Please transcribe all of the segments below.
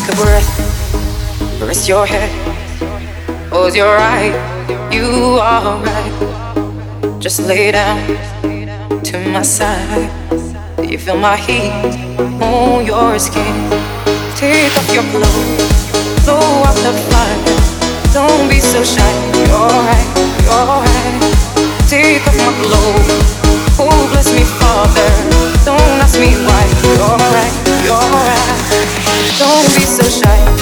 breath, rest your head, close your eyes. You are right. Just lay down to my side. You feel my heat on your skin? Take off your clothes, blow out the fire. Don't be so shy. You're right, you're right. Don't be so shy.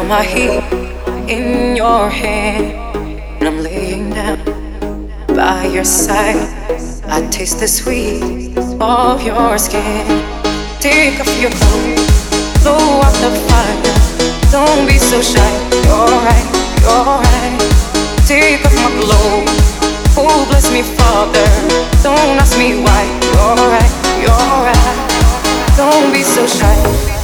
feel my heat in your hand? And I'm laying down by your side. I taste the sweet of your skin. Take off your clothes, blow out the fire. Don't be so shy. You're right, you're right. Take off my clothes. Oh, bless me, Father. Don't ask me why. You're right, you're right. Don't be so shy.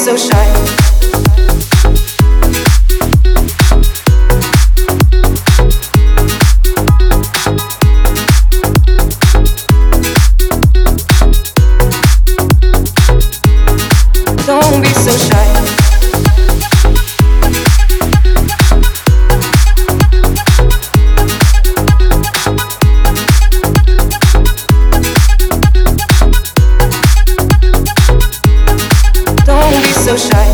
So shy. Don't be so shy. So shy.